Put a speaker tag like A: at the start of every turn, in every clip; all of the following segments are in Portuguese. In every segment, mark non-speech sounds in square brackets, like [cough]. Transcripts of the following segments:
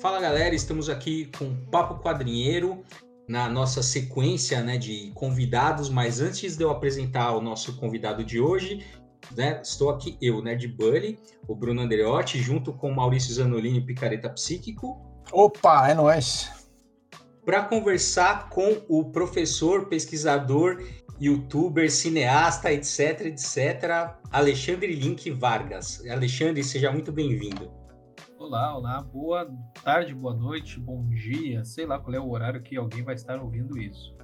A: Fala galera, estamos aqui com Papo Quadrinheiro na nossa sequência né, de convidados, mas antes de eu apresentar o nosso convidado de hoje, né, estou aqui eu, Nerd Bully, o Bruno Andreotti, junto com o Maurício Zanolini, Picareta Psíquico.
B: Opa, é nóis!
A: Para conversar com o professor, pesquisador, youtuber, cineasta, etc, etc, Alexandre Link Vargas. Alexandre, seja muito bem-vindo.
C: Olá, olá, boa tarde, boa noite, bom dia, sei lá qual é o horário que alguém vai estar ouvindo isso.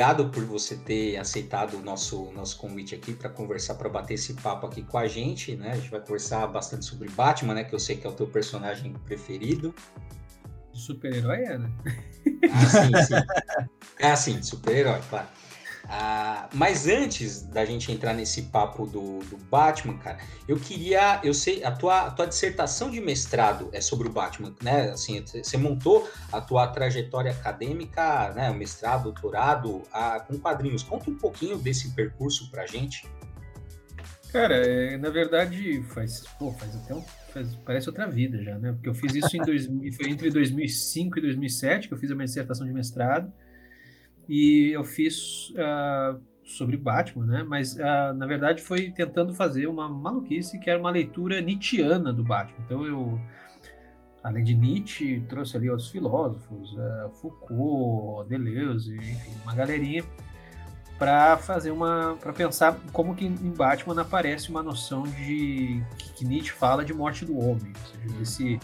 A: Obrigado por você ter aceitado o nosso, nosso convite aqui para conversar, para bater esse papo aqui com a gente, né? A gente vai conversar bastante sobre Batman, né? Que eu sei que é o teu personagem preferido.
C: Super-herói é, né?
A: Ah, sim, sim. É assim, super-herói, claro. Ah, mas antes da gente entrar nesse papo do, do, Batman, cara, eu queria, eu sei, a tua, a tua dissertação de mestrado é sobre o Batman, né? Assim, você montou a tua trajetória acadêmica, né? O mestrado, doutorado, a, com quadrinhos. Conta um pouquinho desse percurso pra gente.
C: Cara, é, na verdade, faz, pô, faz até um, faz, parece outra vida já, né? Porque eu fiz isso em dois, [laughs] foi entre 2005 e 2007 que eu fiz a minha dissertação de mestrado. E eu fiz uh, sobre Batman, né? Mas uh, na verdade foi tentando fazer uma maluquice que era uma leitura nietzschiana do Batman. Então eu, além de Nietzsche, trouxe ali outros filósofos, uh, Foucault, Deleuze, enfim, uma galerinha para fazer uma para pensar como que em Batman aparece uma noção de que Nietzsche fala de morte do homem, ou seja, desse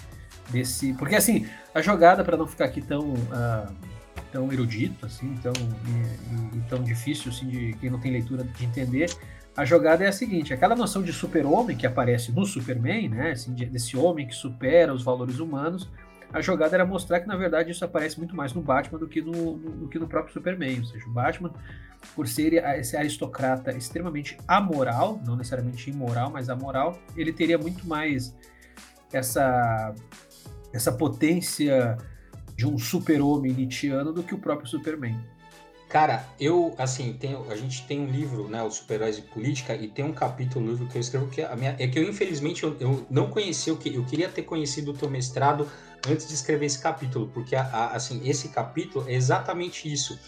C: desse porque assim a jogada para não ficar aqui tão uh, tão erudito, assim, tão, e, e, tão difícil, assim, de quem não tem leitura de entender, a jogada é a seguinte: aquela noção de super-homem que aparece no Superman, né, assim, desse homem que supera os valores humanos, a jogada era mostrar que, na verdade, isso aparece muito mais no Batman do que no, no, do que no próprio Superman. Ou seja, o Batman, por ser esse aristocrata extremamente amoral, não necessariamente imoral, mas amoral, ele teria muito mais essa, essa potência de um super-homem nietzschiano do que o próprio Superman.
A: Cara, eu, assim, tenho, a gente tem um livro, né, o Super-Heróis e Política, e tem um capítulo no livro que eu escrevo que a minha, é que eu, infelizmente, eu, eu não conheci, eu, eu queria ter conhecido o teu mestrado antes de escrever esse capítulo, porque, a, a, assim, esse capítulo é exatamente isso.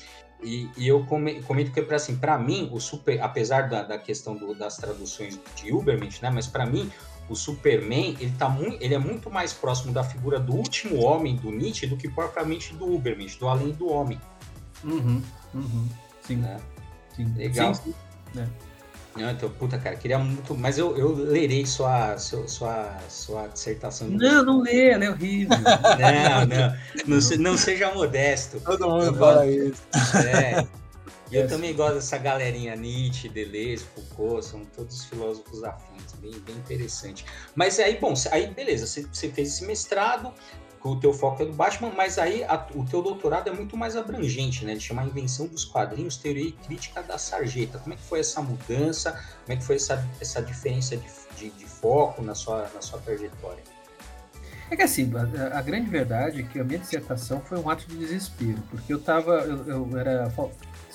A: E, e eu comento que, assim, para mim, o super, apesar da, da questão do, das traduções de Ubermensch, né, mas para mim, o Superman, ele, tá muito, ele é muito mais próximo da figura do último homem do Nietzsche do que propriamente do Ubermensch, do além do homem.
C: Uhum, uhum, sim.
A: Né? sim. Legal. Sim, sim. É. Não, então, puta, cara, queria muito. Mas eu, eu lerei sua, sua, sua, sua dissertação.
C: Não, não lê, ela é horrível.
A: não, não, não. Não, seja modesto.
B: Todo mundo fala isso.
A: É. E eu também gosto dessa galerinha Nietzsche, Deleuze, Foucault, são todos filósofos afins, bem, bem interessante. Mas aí, bom, aí beleza, você, você fez esse mestrado, o teu foco é do Batman, mas aí a, o teu doutorado é muito mais abrangente, né? Ele chama Invenção dos Quadrinhos, Teoria e Crítica da Sarjeta. Como é que foi essa mudança? Como é que foi essa, essa diferença de, de, de foco na sua, na sua trajetória?
C: É que assim, a, a, grande verdade é que a minha dissertação foi um ato de desespero, porque eu tava, eu, eu era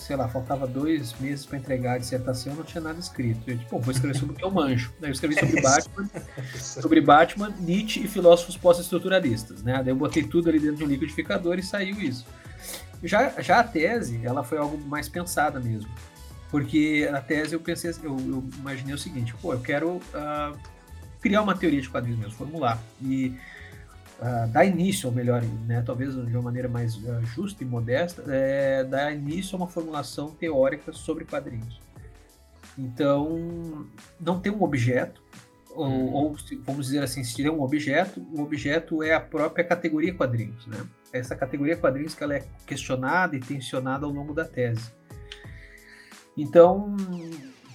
C: sei lá, faltava dois meses para entregar a dissertação, não tinha nada escrito. Eu tipo, vou escrever sobre o que eu manjo. Daí eu escrevi sobre [laughs] Batman, sobre Batman, Nietzsche e filósofos pós-estruturalistas, né? Daí eu botei tudo ali dentro de um liquidificador e saiu isso. Já, já a tese, ela foi algo mais pensada mesmo. Porque a tese eu pensei, eu, eu imaginei o seguinte, pô, eu quero uh, criar uma teoria de quadrinhos mesmo, formular. E uh, dar início, ou melhor, né, talvez de uma maneira mais uh, justa e modesta, é, dar início a uma formulação teórica sobre quadrinhos. Então, não tem um objeto, ou, uhum. ou vamos dizer assim, se tiver um objeto, o objeto é a própria categoria quadrinhos, né? essa categoria quadrinhos que ela é questionada e tensionada ao longo da tese. Então,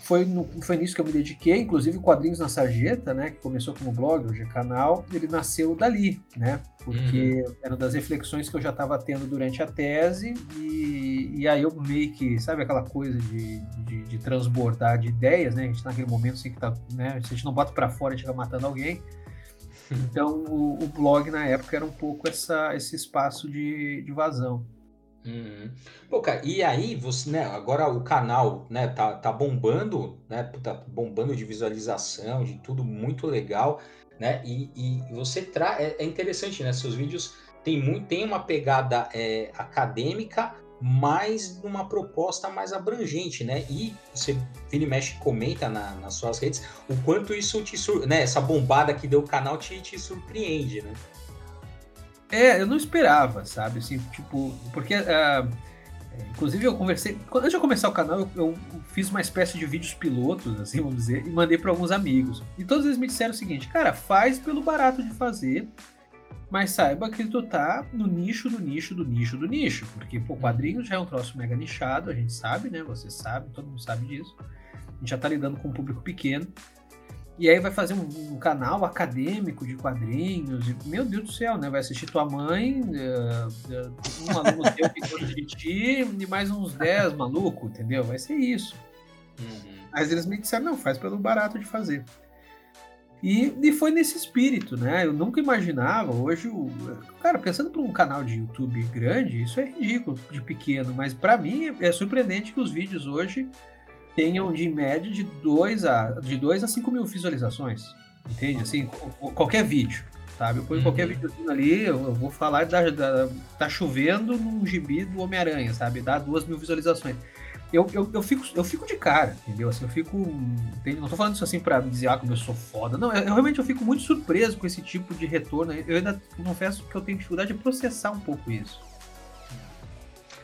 C: foi, no, foi nisso que eu me dediquei, inclusive Quadrinhos na Sarjeta, né, que começou como blog, hoje é canal, ele nasceu dali, né, porque uhum. era das reflexões que eu já estava tendo durante a tese, e, e aí eu meio que, sabe aquela coisa de, de, de transbordar de ideias, né, a gente tá naquele momento assim que tá, né, se a gente não bota para fora, a gente vai matando alguém, [laughs] então o, o, blog na época era um pouco essa, esse espaço de, de vazão.
A: Uhum. Pô, cara, e aí você, né, agora o canal, né, tá, tá bombando, né, tá bombando de visualização, de tudo muito legal, né, e, e você traz, é, é, interessante, né, seus vídeos tem muito, tem uma pegada é, acadêmica, mas numa proposta mais abrangente, né, e você vira e mexe comenta na, nas suas redes o quanto isso te, né, essa bombada que deu o canal te, te surpreende, né.
C: É, eu não esperava, sabe? Assim, tipo, porque. Uh, inclusive, eu conversei. Antes de eu começar o canal, eu, eu, fiz uma espécie de vídeos pilotos, assim, vamos dizer, e mandei para alguns amigos. E todos eles me disseram o seguinte: cara, faz pelo barato de fazer, mas saiba que tu tá no nicho do nicho do nicho do nicho. Porque, pô, quadrinhos já é um troço mega nichado, a gente sabe, né? Você sabe, todo mundo sabe disso. A gente já tá lidando com um público pequeno. E aí vai fazer um, um, canal acadêmico de quadrinhos. E, meu Deus do céu, né? Vai assistir tua mãe, uh, uh, um aluno teu que gosta de ti e mais uns 10 maluco, entendeu? Vai ser isso. Uhum. Mas eles me disseram, não, faz pelo barato de fazer. E, e foi nesse espírito, né? Eu nunca imaginava, hoje, o, cara, pensando para um canal de YouTube grande, isso é ridículo de pequeno, mas para mim é surpreendente que os vídeos hoje tenham de média de 2 a, de 2 a 5 mil visualizações. Entende? Assim, qualquer vídeo. Sabe? Eu ponho uhum. qualquer vídeo ali, eu vou falar da, da, tá chovendo num gibi do Homem-Aranha, sabe? Dá 2 mil visualizações. Eu, eu, eu, fico, eu fico de cara, entendeu? Assim, eu fico. Não tô falando isso assim pra dizer, ah, como eu sou foda. Não, eu, eu, realmente eu fico muito surpreso com esse tipo de retorno. Eu ainda confesso que eu tenho dificuldade de processar um pouco isso.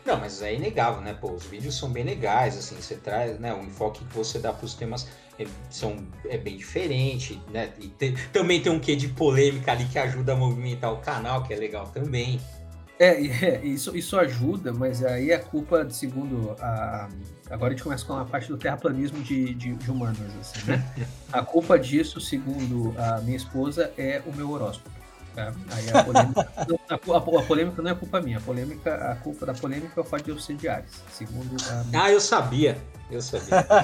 A: Não, mas é inegável, né? Pô, os vídeos são bem legais, assim, você traz, né? O enfoque que você dá para os temas é, são, é bem diferente, né? E te, também tem um quê de polêmica ali que ajuda a movimentar o canal, que é legal também.
C: É, é isso, isso ajuda, mas aí a culpa, segundo a. Agora a gente começa com a parte do terraplanismo de, de, de humanos, assim, né? [laughs] A culpa disso, segundo a minha esposa, é o meu horóscopo. É, aí a polêmica, [laughs] não, a, a, polêmica não é culpa minha, a, polêmica, a culpa da polêmica é o fato de eu ser de Ares, segundo a...
A: Ah, eu sabia, eu sabia. [laughs]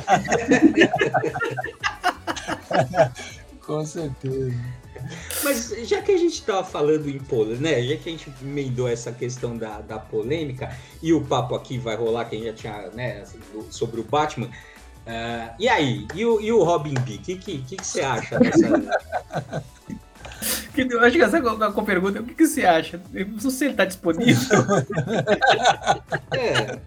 B: Com certeza.
A: Mas já que a gente estava falando em polêmica, né? Já que a gente emendou essa questão da, da polêmica e o papo aqui vai rolar, que a gente já tinha, né, sobre o Batman. Uh, e aí? E o, e o Robin B? O que, que, que, que você acha dessa. [laughs]
C: Que, eu acho que essa com a pergunta o que, que você acha? Não sei se ele está disponível. [laughs]
B: é.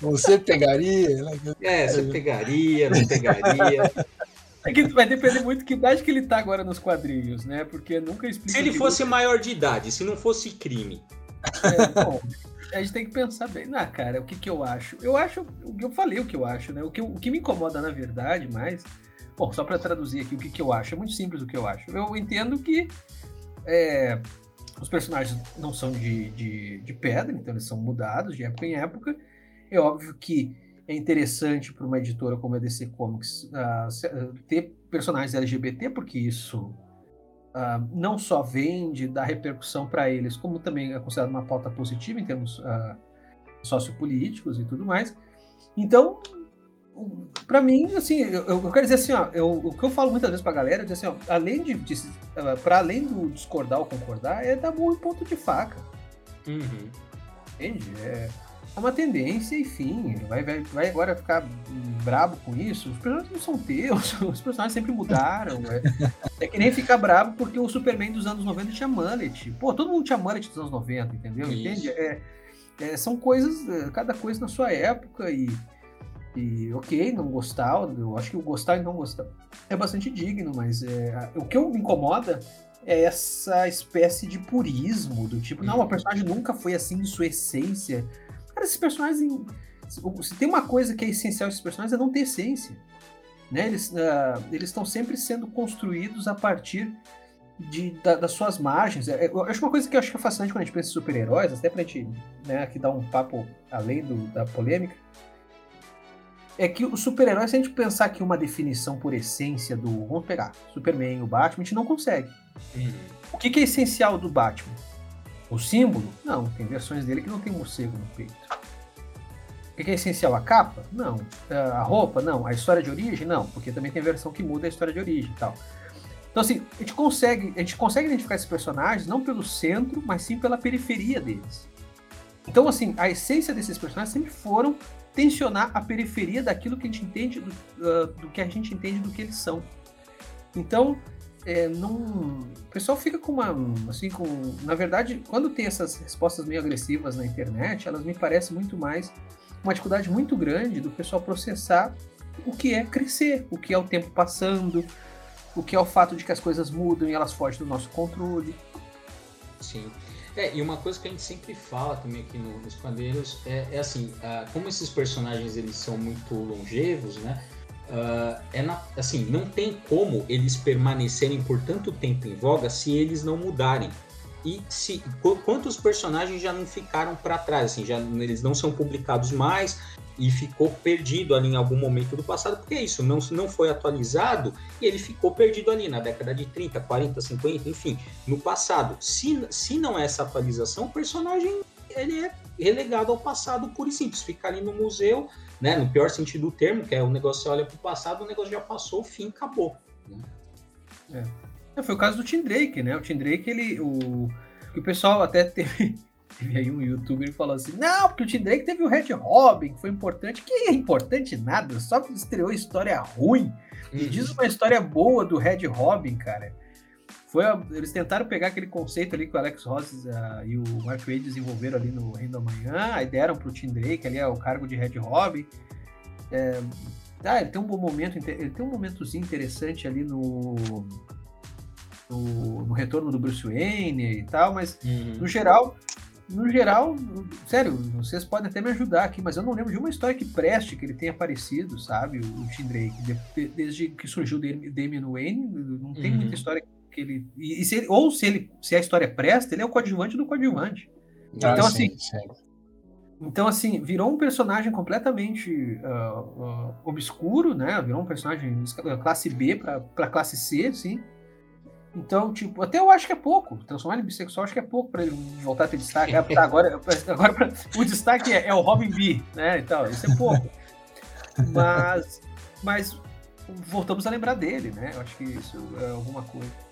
B: Você pegaria? Né?
A: É, você pegaria, não pegaria.
C: É que vai depender muito que idade que ele tá agora nos quadrinhos, né? Porque nunca explica.
A: Se ele fosse maior de idade, se não fosse crime.
C: É, bom, a gente tem que pensar bem. Ah, cara, o que, que eu acho? Eu acho. Eu falei o que eu acho, né? O que, o que me incomoda, na verdade, mais Bom, só para traduzir aqui o que, que eu acho, é muito simples o que eu acho. Eu entendo que é, os personagens não são de, de, de, pedra, então eles são mudados de época em época. É óbvio que é interessante para uma editora como a DC Comics uh, ter personagens LGBT, porque isso uh, não só vende, dá repercussão para eles, como também é considerado uma pauta positiva em termos uh, sociopolíticos e tudo mais. Então, para mim, assim, eu, eu, quero dizer assim, ó, eu, o que eu falo muitas vezes pra galera é assim, ó, além de, de uh, para além do discordar ou concordar, é dar bom em ponto de faca.
A: Uhum.
C: Entende? É, é uma tendência, enfim, vai, vai, vai agora ficar brabo com isso. Os personagens não são teus, [laughs] os personagens sempre mudaram. é, é que nem ficar brabo porque o Superman dos anos 90 tinha mullet. Pô, todo mundo tinha mullet dos anos 90, entendeu? Isso. Entende? É, é, são coisas, é, cada coisa na sua época e e ok, não gostar, eu acho que o gostar e não gostar é bastante digno, mas é, o que me incomoda é essa espécie de purismo, do tipo, não, a personagem nunca foi assim em sua essência. Cara, esses personagens. Se tem uma coisa que é essencial esses personagens é não ter essência. Né? Eles uh, eles estão sempre sendo construídos a partir de, da, das suas margens. É, eu acho uma coisa que eu acho que é fascinante quando a gente pensa em super-heróis, até pra gente né, aqui dar um papo além do, da polêmica, é que o super-herói, se a gente pensar aqui uma definição por essência do. Vamos pegar Superman, o Batman, a gente não consegue. Uhum. O que, que, é essencial do Batman? O símbolo? Não, tem versões dele que não tem morcego no peito. O que, que é essencial? A capa? Não. A roupa? Não. A história de origem? Não, porque também tem versão que muda a história de origem e tal. Então, assim, a gente consegue, a gente consegue identificar esses personagens não pelo centro, mas sim pela periferia deles. Então, assim, a essência desses personagens sempre foram tensionar a periferia daquilo que a gente entende do, uh, do que a gente entende do que eles são. Então, é, não, o pessoal fica com uma, assim, com, na verdade, quando tem essas respostas meio agressivas na internet, elas me parecem muito mais uma dificuldade muito grande do pessoal processar o que é crescer, o que é o tempo passando, o que é o fato de que as coisas mudam e elas fogem do nosso controle.
A: Sim. É, e uma coisa que a gente sempre fala também aqui no, nos quadrinhos é, é assim, uh, como esses personagens eles são muito longevos, né? Uh, é na, assim, não tem como eles permanecerem por tanto tempo em voga se eles não mudarem. E se quantos personagens já não ficaram para trás, assim, já eles não são publicados mais, e ficou perdido ali em algum momento do passado, porque é isso, não, não foi atualizado e ele ficou perdido ali na década de 30, 40, 50, enfim, no passado. Se, se não é essa atualização, o personagem ele é relegado ao passado puro e simples, fica ali no museu, né, no pior sentido do termo, que é o negócio você olha para o passado, o negócio já passou, o fim acabou.
C: Né? É. Foi o caso do Tim Drake, né? O Tim Drake, ele, o, o pessoal até teve [laughs] Teve aí um youtuber que falou assim: não, porque o Tim Drake teve o Red Robin, que foi importante. Que é importante nada, só que estreou história ruim. Me uhum. diz uma história boa do Red Robin, cara. Foi a, eles tentaram pegar aquele conceito ali que o Alex Ross uh, e o Mark Wade desenvolveram ali no Reino da Manhã, aí deram pro Tim Drake ali é o cargo de Red Robin. É, ah, ele tem um bom momento, ele tem um momentozinho interessante ali no, no, no retorno do Bruce Wayne e tal, mas uhum. no geral no geral, sério, vocês podem até me ajudar aqui, mas eu não lembro de uma história que preste que ele tenha aparecido, sabe? O, Tim Drake. De, desde que surgiu o Damian Wayne, não tem uhum. muita história que ele. E, e se ele, ou se ele se a história presta, ele é o coadjuvante do coadjuvante. Ah, então, sim, assim. Sim. Então, assim, virou um personagem completamente uh, uh, obscuro, né? Virou um personagem classe B para classe C, assim. Então, tipo, até eu acho que é pouco. Transformar ele em bissexual acho que é pouco pra ele voltar a ter destaque. agora, agora o destaque é, é, o Robin B, né? Então, isso é pouco. Mas, mas voltamos a lembrar dele, né? Eu acho que isso é alguma coisa.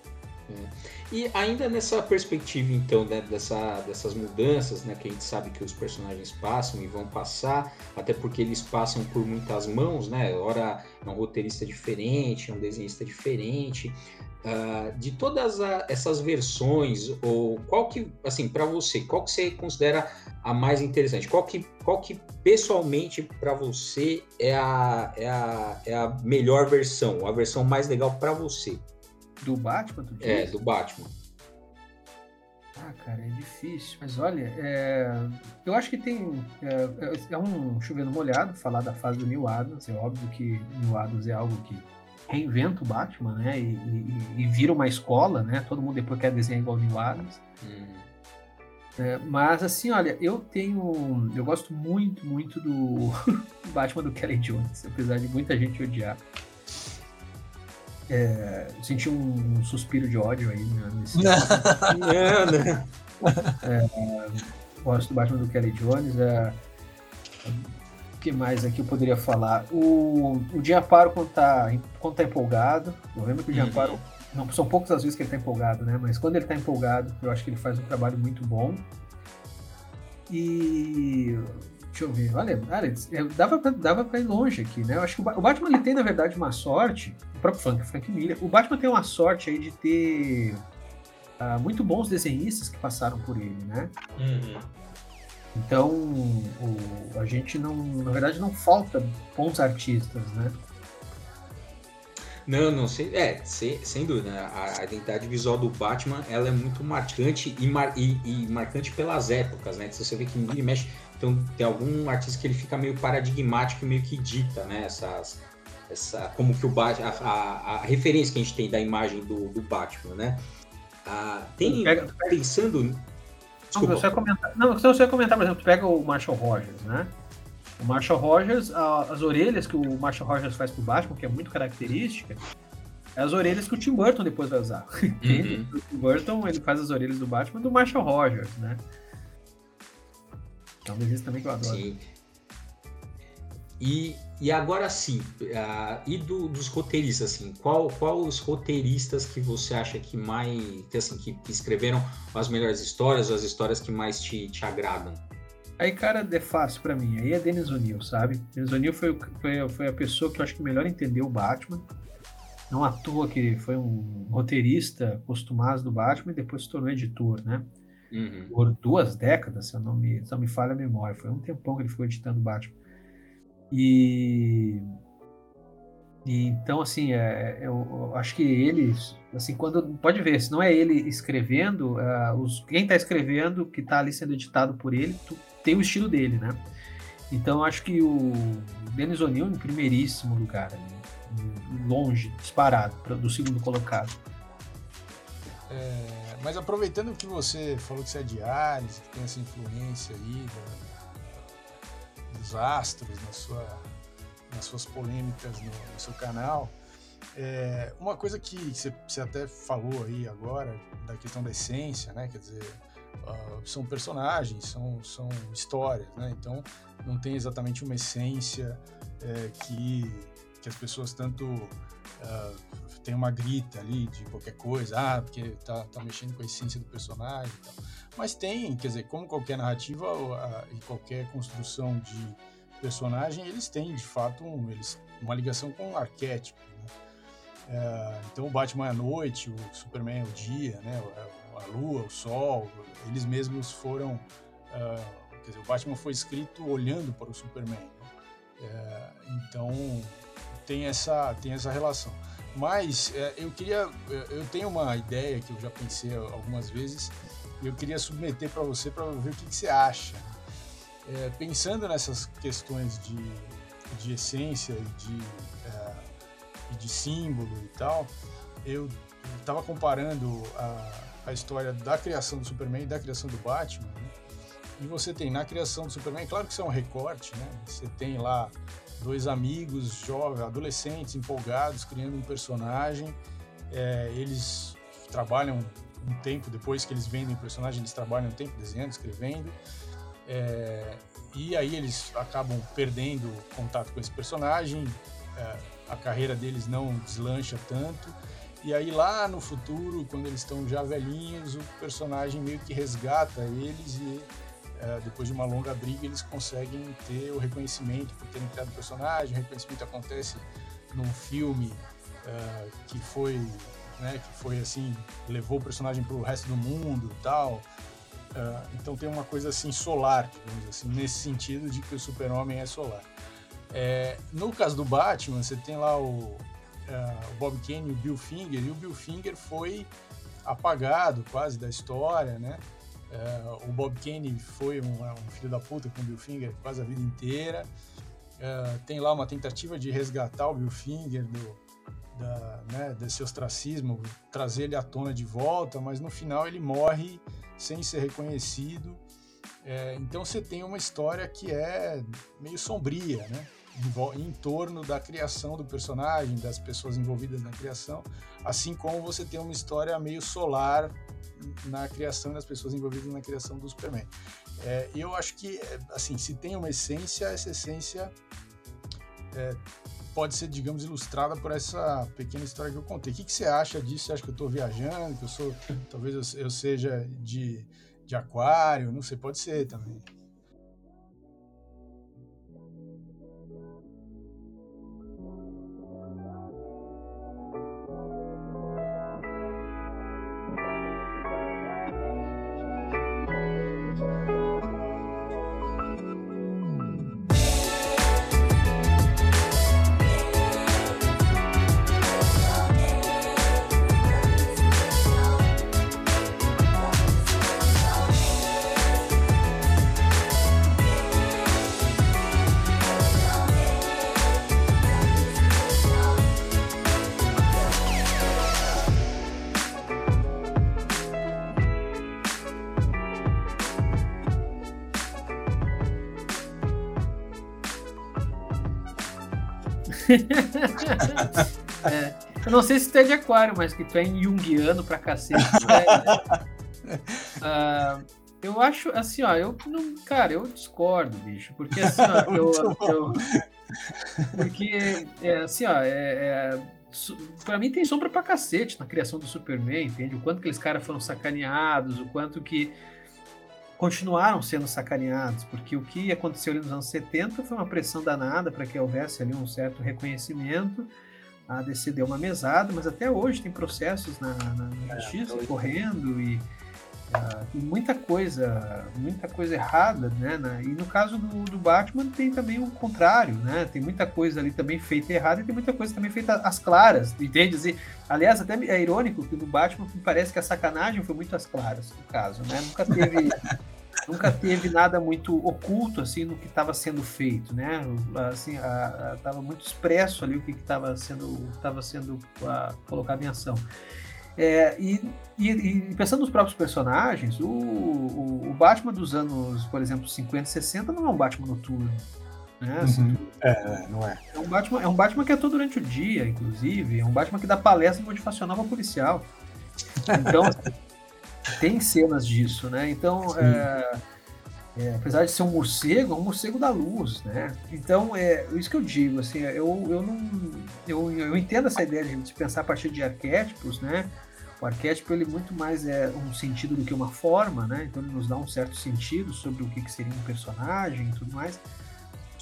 A: E ainda nessa perspectiva, então, né, dessa, dessas mudanças, né, que a gente sabe que os personagens passam e vão passar, até porque eles passam por muitas mãos, né? Ora é um roteirista diferente, é um desenhista diferente. Uh, de todas a, essas versões, ou qual que, assim, para você, qual que você considera a mais interessante? Qual que, qual que pessoalmente para você é a, é, a, é a melhor versão, a versão mais legal para você?
C: Do Batman, tu
A: diz? É, do Batman.
C: Ah, cara, é difícil. Mas olha, é... eu acho que tem. É, é um chovendo molhado falar da fase do New Adams. É óbvio que New Adams é algo que reinventa o Batman, né? E, e, e, vira uma escola, né? Todo mundo depois quer desenhar igual o Neil Adams. Hum. É, mas assim, olha, eu tenho. Eu gosto muito, muito do [laughs] Batman do Kelly Jones, apesar de muita gente odiar. É, senti um, um, suspiro de ódio aí né, nesse. Não, [laughs] não. É, gosto do Batman do Kelly Jones. É, que mais aqui eu poderia falar? O, o Diaparo, quando tá, quando tá empolgado, eu lembro que o Diaparo, uhum. não, são poucas as vezes que ele tá empolgado, né? Mas quando ele tá empolgado, eu acho que ele faz um trabalho muito bom. E. Deixa eu ver, olha, Alex, é, dava pra, dava pra ir longe aqui, né? Eu acho que o Batman ele tem, na verdade, uma sorte, o próprio Frank, Frank Miller, o Batman tem uma sorte aí de ter uh, muito bons desenhistas que passaram por ele, né? Uhum. Então, o, a gente não, na verdade, não falta bons artistas, né?
A: Não, não, sem, é, sem, sem dúvida. Né? A, a, identidade visual do Batman ela é muito marcante e, mar, e, e, marcante pelas épocas, né? Se você vê que ele mexe, então tem algum artista que ele fica meio paradigmático, meio que dita, né? Essas, essa, como que o Batman, a, a, a, referência que a gente tem da imagem do, do Batman, né? Ah, tem
C: Pega- pega-
A: pensando.
C: Não,
A: Desculpa.
C: você ia comentar, não, você ia comentar, por exemplo, tu pega o Marshall Rogers, né? O Marshall Rogers, a- as orelhas que o Marshall Rogers faz pro Batman, que é muito característica, é as orelhas que o Tim Burton depois vai usar. Entende? [laughs]
A: Uhum.
C: O Tim Burton, ele faz as orelhas do Batman do Marshall Rogers, né? É um desenho também que eu adoro.
A: Sim. E, e agora sim, ah, e do- dos roteiristas, assim, qual, qual os roteiristas que você acha que mais, que, assim, que, que escreveram as melhores histórias, ou as histórias que mais te, te agradam?
C: Aí, cara, é fácil pra mim. Aí é Dennis O'Neill, sabe? Dennis O'Neill foi, o- foi, foi a pessoa que eu acho que melhor entendeu o Batman. Não à toa que ele foi um roteirista costumado do Batman e depois se tornou editor, né?
A: Uhum.
C: Por duas décadas, se eu não me, se não me falha a memória. Foi um tempão que ele ficou editando o Batman. E, e então, assim, é, eu, eu acho que ele, assim, quando pode ver, se não é ele escrevendo, ah, os, quem está escrevendo, que está ali sendo editado por ele, tu- tem o estilo dele, né? Então, eu acho que o Dennis O'Neill em primeiríssimo lugar, ali, longe, disparado, pra- do segundo colocado.
B: É, mas aproveitando que você falou que você é de Ares, que tem essa influência aí da- dos astros na sua, nas suas polêmicas no, no seu canal, é, uma coisa que você, você até falou aí agora, da questão da essência, né? Quer dizer, ah, são personagens, são, são histórias, né? Então não tem exatamente uma essência é, que, que as pessoas tanto ah, tem uma grita ali de qualquer coisa, ah, porque tá, tá mexendo com a essência do personagem e tal. Mas tem, quer dizer, como qualquer narrativa a- e qualquer construção de personagem, eles têm, de fato, um, eles, uma ligação com um arquétipo. né? É, então, o Batman é a noite, o Superman é o dia, né? a lua, o sol, eles mesmos foram... ah, quer dizer, o Batman foi escrito olhando para o Superman. né? É, então, tem essa, tem essa relação. Mas é, eu queria, eu- eu tenho uma ideia que eu já pensei algumas vezes e eu queria submeter para você para ver o que, que você acha. É, pensando nessas questões de, de essência e de, é, de símbolo e tal, eu estava comparando a, a história da criação do Superman e da criação do Batman. né? E você tem na criação do Superman, claro que isso é um recorte, né? Você tem lá dois amigos jovens, adolescentes, empolgados, criando um personagem. É, eles trabalham um tempo depois que eles vendem o personagem, eles trabalham um tempo desenhando, escrevendo. É, e aí eles acabam perdendo contato com esse personagem, é, a carreira deles não deslancha tanto. E aí lá no futuro, quando eles estão já velhinhos, o personagem meio que resgata eles e depois de uma longa briga, eles conseguem ter o reconhecimento por terem criado o personagem. O reconhecimento acontece num filme é, que foi, né, que foi assim, levou o personagem para o resto do mundo e tal. É, então tem uma coisa assim solar, digamos assim, nesse sentido de que o super-homem é solar. É, no caso do Batman, você tem lá o, é, o Bob Kane e o Bill Finger, e o Bill Finger foi apagado quase da história, né? É, o Bob Kane foi um, um, filho da puta com o Bill Finger quase a vida inteira. É, tem lá uma tentativa de resgatar o Bill Finger do, da, né, desse ostracismo, trazer ele à tona de volta, mas no final ele morre sem ser reconhecido. É, então você tem uma história que é meio sombria, né? Em, em, torno da criação do personagem, das pessoas envolvidas na criação, assim como você tem uma história meio solar na criação das pessoas envolvidas na criação do Superman. É, eu acho que, assim, se tem uma essência, essa essência é, pode ser, digamos, ilustrada por essa pequena história que eu contei. O que, que você acha disso? Você acha que eu estou viajando? Que eu sou, talvez eu, eu seja de, de aquário? Não sei, pode ser também.
C: É de aquário, mas que tu é junguiano pra cacete. Né? Uh, [laughs] eu acho, assim, ó, eu não, cara, eu discordo, bicho, porque assim, ó, [laughs] eu, eu, porque, é, assim, ó, é, é, pra mim tem sombra pra cacete na criação do Superman, entende? O quanto que aqueles caras foram sacaneados, o quanto que continuaram sendo sacaneados, porque o que aconteceu ali nos anos 70 foi uma pressão danada para que houvesse ali um certo reconhecimento, a DC deu uma mesada, mas até hoje tem processos na, na é, justiça é, correndo e Uh, muita coisa, muita coisa errada, né? Na, e no caso do, do, Batman tem também o contrário, né? Tem muita coisa ali também feita errada e tem muita coisa também feita às claras, entende? E, aliás, até é irônico que no Batman parece que a sacanagem foi muito às claras, no caso, né? Nunca teve, [laughs] nunca teve nada muito oculto assim no que estava sendo feito, né? Assim, estava muito expresso ali o que estava sendo, tava sendo uh, colocado em ação. É, e, e, e, pensando nos próprios personagens, o, o, o, Batman dos anos, por exemplo, 50 60 não é um Batman noturno. Né?
B: Uhum. Assim, é, não é.
C: É um, Batman, é um Batman que atua durante o dia, inclusive. É um Batman que dá palestra motivacional para policial. Então, tem cenas disso, né? Então, é, é, apesar de ser um morcego, é um morcego da luz, né? Então, é isso que eu digo, assim, eu, eu não... Eu, eu entendo essa ideia de pensar a partir de arquétipos, né? O arquétipo ele muito mais é um sentido do que uma forma, né? Então ele nos dá um certo sentido sobre o que, que seria um personagem e tudo mais.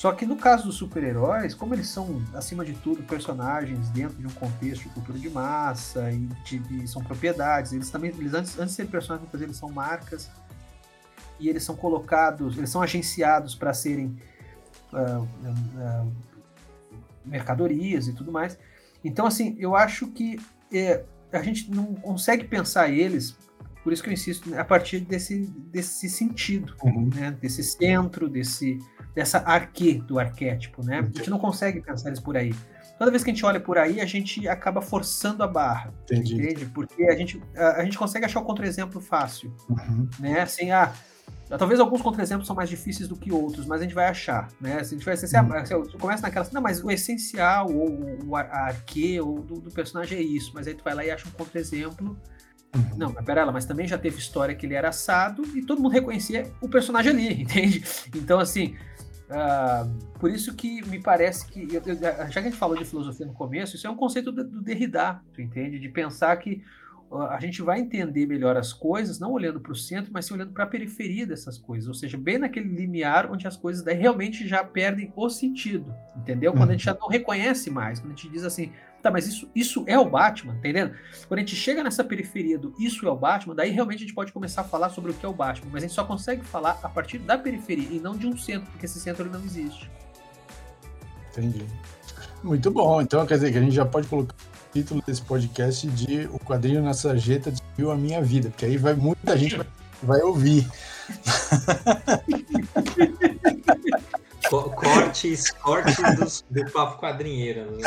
C: Só que no caso dos super-heróis, como eles são, acima de tudo, personagens dentro de um contexto de cultura de massa e, de, são propriedades, eles também, eles antes, antes de ser personagens, eles são marcas e eles são colocados, eles são agenciados para serem uh, uh, mercadorias e tudo mais. Então, assim, eu acho que é, a gente não consegue pensar eles, por isso que eu insisto, né, a partir desse, desse sentido, uhum. né? desse centro, desse, dessa arque do arquétipo. Né? A gente não consegue pensar eles por aí. Toda vez que a gente olha por aí, a gente acaba forçando a barra. Entendi. Entende? Porque a gente, a, a gente consegue achar o contra-exemplo fácil. Uhum. Né? Assim, ah, Talvez alguns contra-exemplos são mais difíceis do que outros, mas a gente vai achar, né? Se a gente vai, se, se, uhum. se, se começa naquela, não, mas o essencial, ou o arque, ou do, do, personagem é isso, mas aí tu vai lá e acha um contra-exemplo. Uhum. Não, mas pera lá, mas também já teve história que ele era assado e todo mundo reconhecia o personagem ali, [laughs] entende? Então, assim, uh, por isso que me parece que, eu, eu, já que a gente falou de filosofia no começo, isso é um conceito do, do Derrida, tu entende? De pensar que a gente vai entender melhor as coisas, não olhando para o centro, mas sim olhando para a periferia dessas coisas, ou seja, bem naquele limiar onde as coisas daí realmente já perdem o sentido, entendeu? Quando a gente já não reconhece mais, quando a gente diz assim, tá, mas isso, isso é o Batman, entendendo? Quando a gente chega nessa periferia do isso é o Batman, daí realmente a gente pode começar a falar sobre o que é o Batman, mas a gente só consegue falar a partir da periferia e não de um centro, porque esse centro ele não existe.
B: Entendi. Muito bom, então quer dizer que a gente já pode colocar título desse podcast de O Quadrinho na Sarjeta Destruiu a Minha Vida, porque aí vai muita gente vai, vai ouvir. [laughs]
A: cortes, cortes do papo quadrinheiro. Né?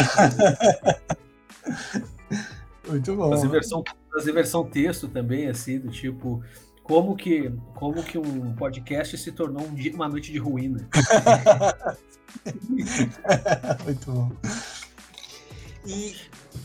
B: Muito bom.
C: Fazer versão, fazer versão texto também, assim, do tipo como que, como que um podcast se tornou um dia, uma noite de ruína. [laughs]
B: Muito bom.
A: E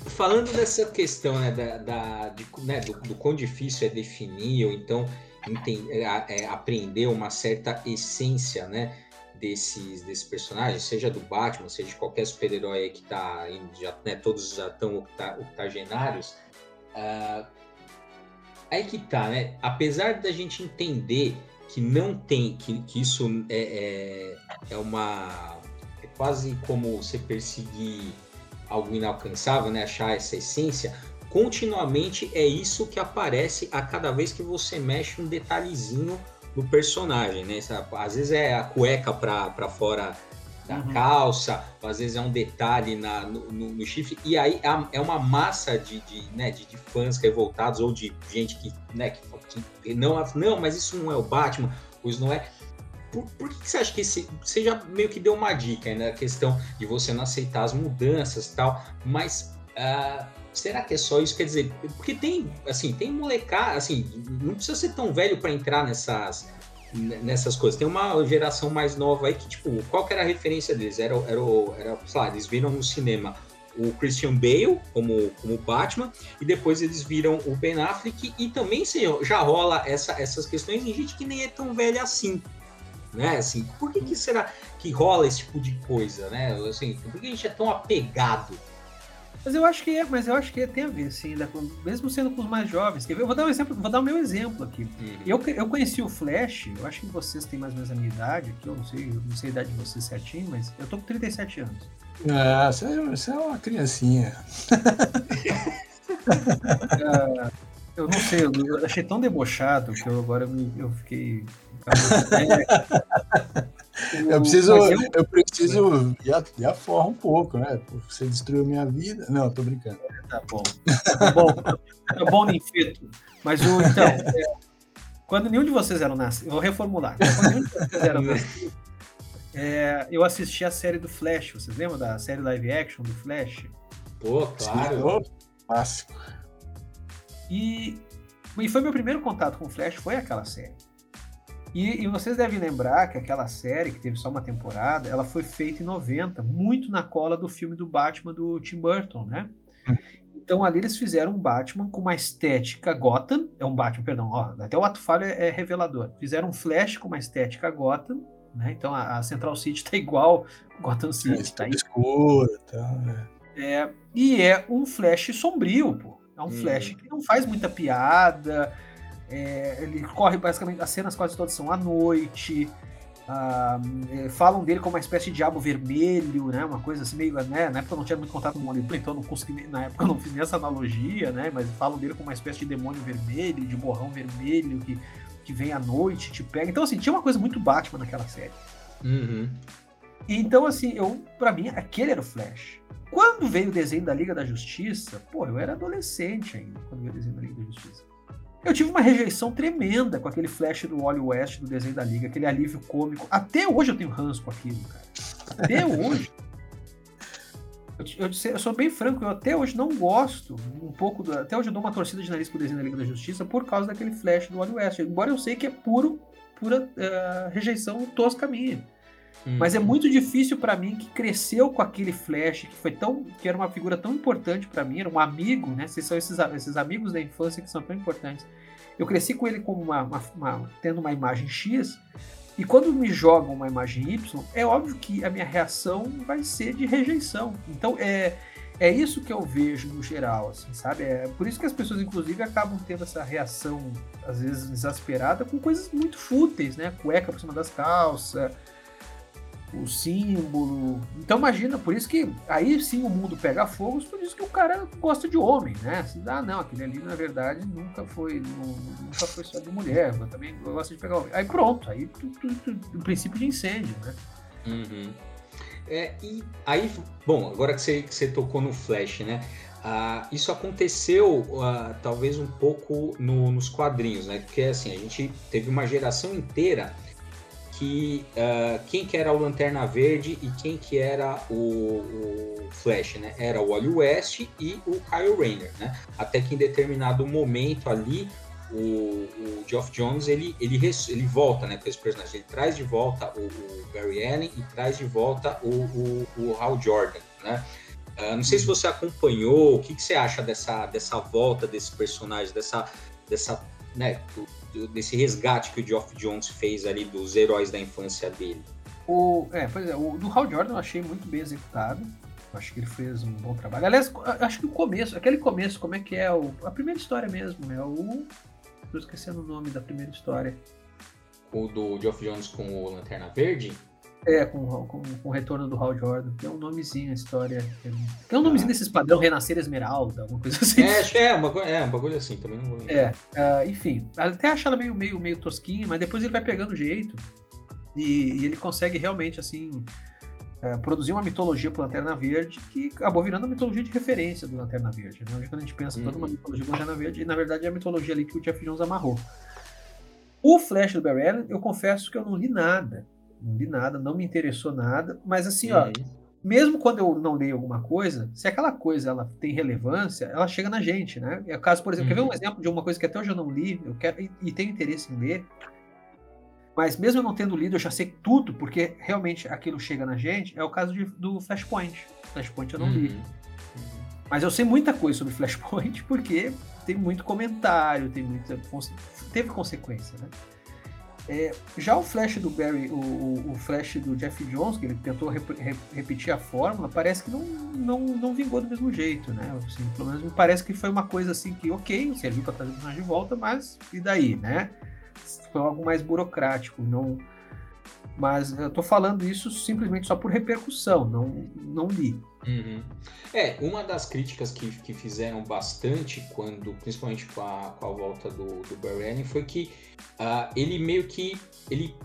A: falando dessa questão né, da, da de, né, do, do quão difícil é definir ou então entender, é, aprender uma certa essência né, desses, desses personagens, seja do Batman, seja de qualquer super-herói que está já, né, todos já estão octogenários, uh, aí que tá, né? Apesar da gente entender que não tem, que, que isso é, é, é uma. É quase como você perseguir algo inalcançável, né? Achar essa essência, continuamente é isso que aparece a cada vez que você mexe um detalhezinho no personagem, né? Às vezes é a cueca para fora da uhum. calça, às vezes é um detalhe na, no, no, no chifre, e aí é, uma massa de, de, né, de, de, fãs revoltados ou de gente que, né, que, que não, não, mas isso não é o Batman, pois não é. Por, por que, você acha que esse, você já meio que deu uma dica né, na questão de você não aceitar as mudanças e tal, mas uh, será que é só isso? Quer dizer, porque tem, assim, tem molecada, assim, não precisa ser tão velho para entrar nessas, nessas coisas. Tem uma geração mais nova aí que, tipo, qual que era a referência deles? Era, era, era sei lá, eles viram no cinema o Christian Bale como, como Batman, e depois eles viram o Ben Affleck, e também sim, já rola essa, essas questões em gente que nem é tão velha assim. Né? Assim, por que, que será que rola esse tipo de coisa, né? Assim, por que a gente é tão apegado
C: mas eu acho que é, mas eu acho que tem a ver, sim, com, mesmo sendo com os mais jovens. Eu vou dar um exemplo, vou dar o meu exemplo aqui. Uhum. Eu, eu conheci o Flash, eu acho que vocês têm mais ou menos a minha idade, aqui, eu não sei, eu não sei a idade de vocês certinho, mas eu tô com 37 anos.
B: Ah, você, é, você é uma criancinha.
C: uh, eu não sei, eu achei tão debochado que eu agora eu, eu fiquei. [laughs]
B: Eu preciso, eu... eu preciso ir a, forra um pouco, né? Você destruiu minha vida. Não, tô brincando.
C: Tá bom. Tá bom, tá bom ninfeto. Mas o, então, é, quando nenhum de vocês eram nascidos, vou reformular. Quando nenhum de vocês eram nascidos, é, eu assisti a série do Flash. Vocês lembram da série live action do Flash?
A: Pô, claro.
B: Clássico.
C: E, e foi meu primeiro contato com o Flash, foi aquela série. E, e, vocês devem lembrar que aquela série, que teve só uma temporada, ela foi feita em 90, muito na cola do filme do Batman do Tim Burton, né? Então ali eles fizeram um Batman com uma estética Gotham, é um Batman, perdão, ó, até o ato falho é, é, revelador. Fizeram um Flash com uma estética Gotham, né? Então a, a Central City [laughs] tá igual Gotham City, é, tá
B: escuro, tá,
C: né? é, e é um Flash sombrio, pô. É um hum. Flash que não faz muita piada, é, ele corre basicamente, as cenas quase todas são à noite. Ah, é, falam dele como uma espécie de diabo vermelho, né? Uma coisa assim meio, né? Na época eu não tinha muito contato com o Demolidor, então eu não consegui, na época eu não fiz essa analogia, né? Mas falam dele como uma espécie de demônio vermelho, de borrão vermelho que, que vem à noite, te pega. Então assim tinha uma coisa muito Batman naquela série.
A: Uhum.
C: Então assim eu, para mim aquele era o Flash. Quando veio o desenho da Liga da Justiça, pô, eu era adolescente ainda quando veio o desenho da Liga da Justiça. Eu tive uma rejeição tremenda com aquele flash do Wally West do desenho da Liga, aquele alívio cômico. Até hoje eu tenho ranço com aquilo, cara. Até [laughs] hoje. Eu, eu, eu, sou bem franco, eu até hoje não gosto um pouco do, Até hoje eu dou uma torcida de nariz pro desenho da Liga da Justiça por causa daquele flash do Wally West. Embora eu sei que é puro, pura uh, rejeição tosca minha. Mas é uhum. muito difícil para mim que cresceu com aquele Flash, que foi tão, que era uma figura tão importante para mim, era um amigo, né? Esses são esses, esses amigos da infância que são tão importantes. Eu cresci com ele como uma, uma, uma, tendo uma imagem X, e quando me jogam uma imagem Y, é óbvio que a minha reação vai ser de rejeição. Então é é isso que eu vejo no geral, assim, sabe? É por isso que as pessoas, inclusive, acabam tendo essa reação, às vezes, exasperada com coisas muito fúteis, né? Cueca por cima das calças, o símbolo. Então imagina, por isso que aí sim o mundo pega fogo, por isso que o cara gosta de homem, né? Ah, não, aquele ali na verdade nunca foi, nunca foi só de mulher, eu também gosto de pegar homem. Aí pronto, aí o princípio de incêndio, né?
A: Uhum. É, e aí, bom, agora que você, que você tocou no Flash, né? Uh, isso aconteceu uh, talvez um pouco no, nos quadrinhos, né? Porque assim, a gente teve uma geração inteira que uh, quem que era o Lanterna Verde e quem que era o, o, Flash, né? Era o Wally West e o Kyle Rayner, né? Até que em determinado momento ali o, o Geoff Jones ele, ele, ele volta, né? Com esse personagem, ele traz de volta o, o Barry Allen e traz de volta o, o, o Hal Jordan, né? Uh, não sei se você acompanhou, o que, que você acha dessa, dessa volta desse personagem, dessa, dessa né, desse resgate que o Geoff Jones fez ali dos heróis da infância dele.
C: O, é, pois é, o do Hal Jordan eu achei muito bem executado. Acho que ele fez um bom trabalho. Aliás, acho que o começo, aquele começo, como é que é o, a primeira história mesmo? É o. Tô esquecendo o nome da primeira história.
A: O do Geoff Jones com o Lanterna Verde?
C: É, com, com, com, o retorno do Hal Jordan. Tem um nomezinho a história. Tem um nomezinho ah. desses padrão, Renascer Esmeralda, alguma coisa assim.
A: É, é, uma, é um bagulho assim, também não vou
C: lembrar. É, uh, enfim. Até ela meio, meio, meio tosquinha, mas depois ele vai pegando jeito. E, e ele consegue realmente, assim, uh, produzir uma mitologia pro Lanterna Verde que acabou virando a mitologia de referência do Lanterna Verde. Né? Quando a gente pensa toda uma uhum. mitologia do Lanterna Verde, e na verdade é a mitologia ali que o Jeff Jones amarrou. O Flash do Barry Allen, eu confesso que eu não li nada não li nada, não me interessou nada, mas assim, ó, uhum. mesmo quando eu não leio alguma coisa, se aquela coisa ela tem relevância, ela chega na gente, né? É o caso, por exemplo, uhum. quer ver um uhum. exemplo de uma coisa que até hoje eu não li, eu quero e, e tenho interesse em ler? Mas mesmo eu não tendo lido, eu já sei tudo, porque realmente aquilo chega na gente. É o caso de, do Flashpoint. Flashpoint eu não li. Uhum. Mas eu sei muita coisa sobre Flashpoint [laughs] porque tem muito comentário, tem muita. teve consequência, né? É, já o Flash do Barry, o, o, Flash do Jeff Jones, que ele tentou rep, rep, repetir a fórmula, parece que não, não, não vingou do mesmo jeito, né? Assim, pelo menos me parece que foi uma coisa assim que, ok, serviu para trazer o personagem de volta, mas e daí, né? Foi algo mais burocrático, não. Mas eu tô falando isso simplesmente só por repercussão, não, não li.
A: Uhum. É, uma das críticas que, que fizeram bastante, quando, principalmente com a, com a volta do, do Barry Allen, foi que uh, ele meio que. Ele,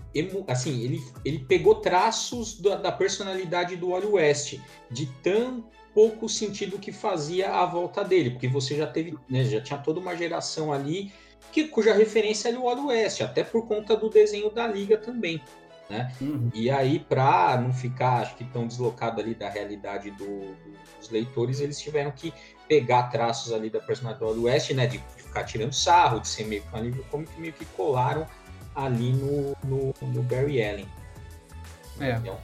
A: assim, ele, ele pegou traços da, da personalidade do Wally West, de tão pouco sentido que fazia a volta dele, porque você já teve, né, já tinha toda uma geração ali que, cuja referência era o Wally West, até por conta do desenho da Liga também. Né? Uhum. E aí, para não ficar, acho que tão deslocado ali da realidade do, dos leitores, eles tiveram que pegar traços ali da personalidade do West, né? De, de, ficar tirando sarro, de ser meio que um alívio cômico, meio que colaram ali no, no, no Barry Allen. É. Então,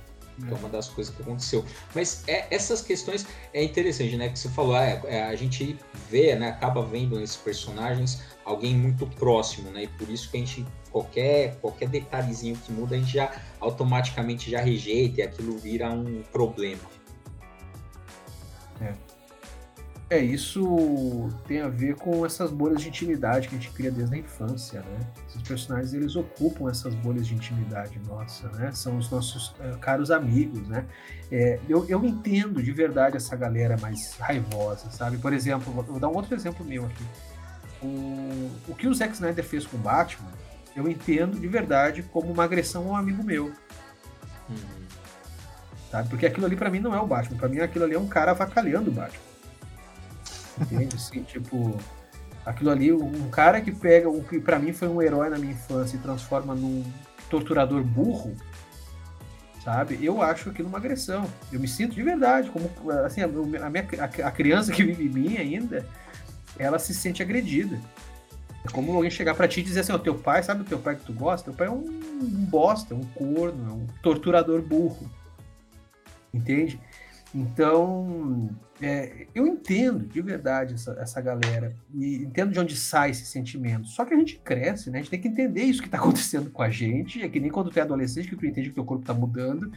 A: é uma das coisas que aconteceu. Mas é, essas questões é interessante, né? Que você falou, é, é, a gente vê, né? Acaba vendo nesses personagens alguém muito próximo, né? E por isso que a gente qualquer qualquer detalhezinho que muda a gente já automaticamente já rejeita e aquilo vira um problema.
C: É. É, isso tem a ver com essas bolhas de intimidade que a gente cria desde a infância, né? Esses personagens, eles ocupam essas bolhas de intimidade nossa, né? São os nossos uh, caros amigos, né? É, eu, eu entendo de verdade essa galera mais raivosa, sabe? Por exemplo, vou, vou dar um outro exemplo meu aqui. O, o que o Zack Snyder fez com o Batman, eu entendo de verdade como uma agressão a um amigo meu. Uhum. Sabe? Porque aquilo ali para mim não é o Batman. Para mim aquilo ali é um cara avacalhando o Batman. Entende? Assim, [laughs] tipo, aquilo ali, um cara que pega o que para mim foi um herói na minha infância e transforma num torturador burro, sabe? Eu acho aquilo uma agressão. Eu me sinto de verdade, como assim, a, minha, a criança que vive em mim ainda, ela se sente agredida. É como alguém chegar para ti e dizer assim, ó, teu pai, sabe o teu pai que tu gosta? Teu pai é um, um bosta, um corno, é um torturador burro. Entende? Então, é, eu entendo de verdade essa, essa galera e entendo de onde sai esse sentimento. Só que a gente cresce, né? A gente tem que entender isso que está [laughs] acontecendo com a gente. É que nem quando tu é adolescente que tu entende que teu corpo está mudando.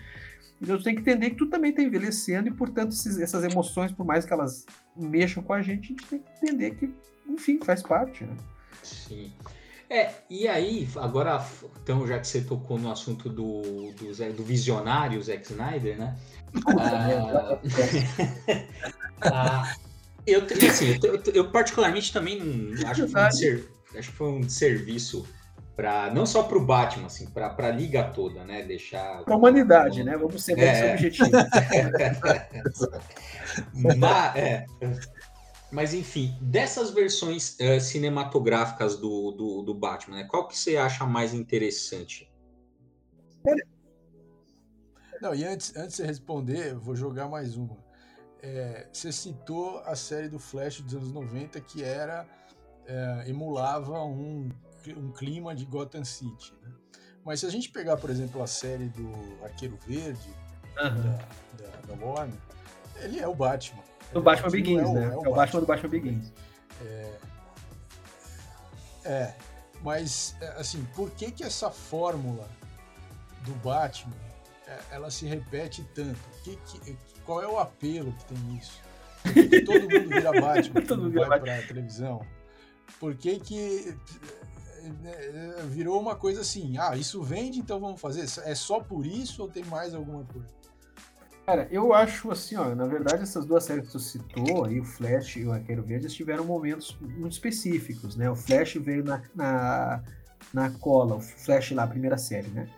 C: Então tu tem que entender que tu também está envelhecendo e, portanto, esses, essas emoções, por mais que elas mexam com a gente, a gente tem que entender que, enfim, faz parte, né?
A: Sim. É, e aí, agora, então, já que você tocou no assunto do, do, do visionário Zack Snyder, né? ah, [laughs] ah, eu, assim, eu, eu, particularmente também acho que, um acho que foi um serviço para não só para o Batman, assim, para a liga toda, né? Deixar
C: para a humanidade, né? Vamos ser é. objetivo. [laughs]
A: Mas, é, mas enfim, dessas versões uh, cinematográficas do, do, do, Batman, né, qual que você acha mais interessante?
B: Não, e antes, antes de você responder, eu vou jogar mais uma. É, você citou a série do Flash dos anos 90 que era é, emulava um, um clima de Gotham City. Né? Mas se a gente pegar, por exemplo, a série do Arqueiro Verde uhum. da, da, da Warner, ele é o Batman
C: do Batman Begins, é o, né? É o, é o Batman do Batman Begins.
B: É, é, mas é, assim, por que que essa fórmula do Batman é, ela se repete tanto? Que, que, qual é o apelo que tem nisso? Por que, que todo mundo vira [laughs] Batman quando vai para a televisão? Por que que virou uma coisa assim, ah, isso vende, então vamos fazer? É só por isso ou tem mais alguma coisa?
C: Cara, eu acho assim, ó, na verdade essas duas séries que tu citou, aí o Flash e o Arqueiro Verde, eles tiveram momentos muito específicos, né? O Flash veio na, na, na cola, o Flash lá, a primeira série, né?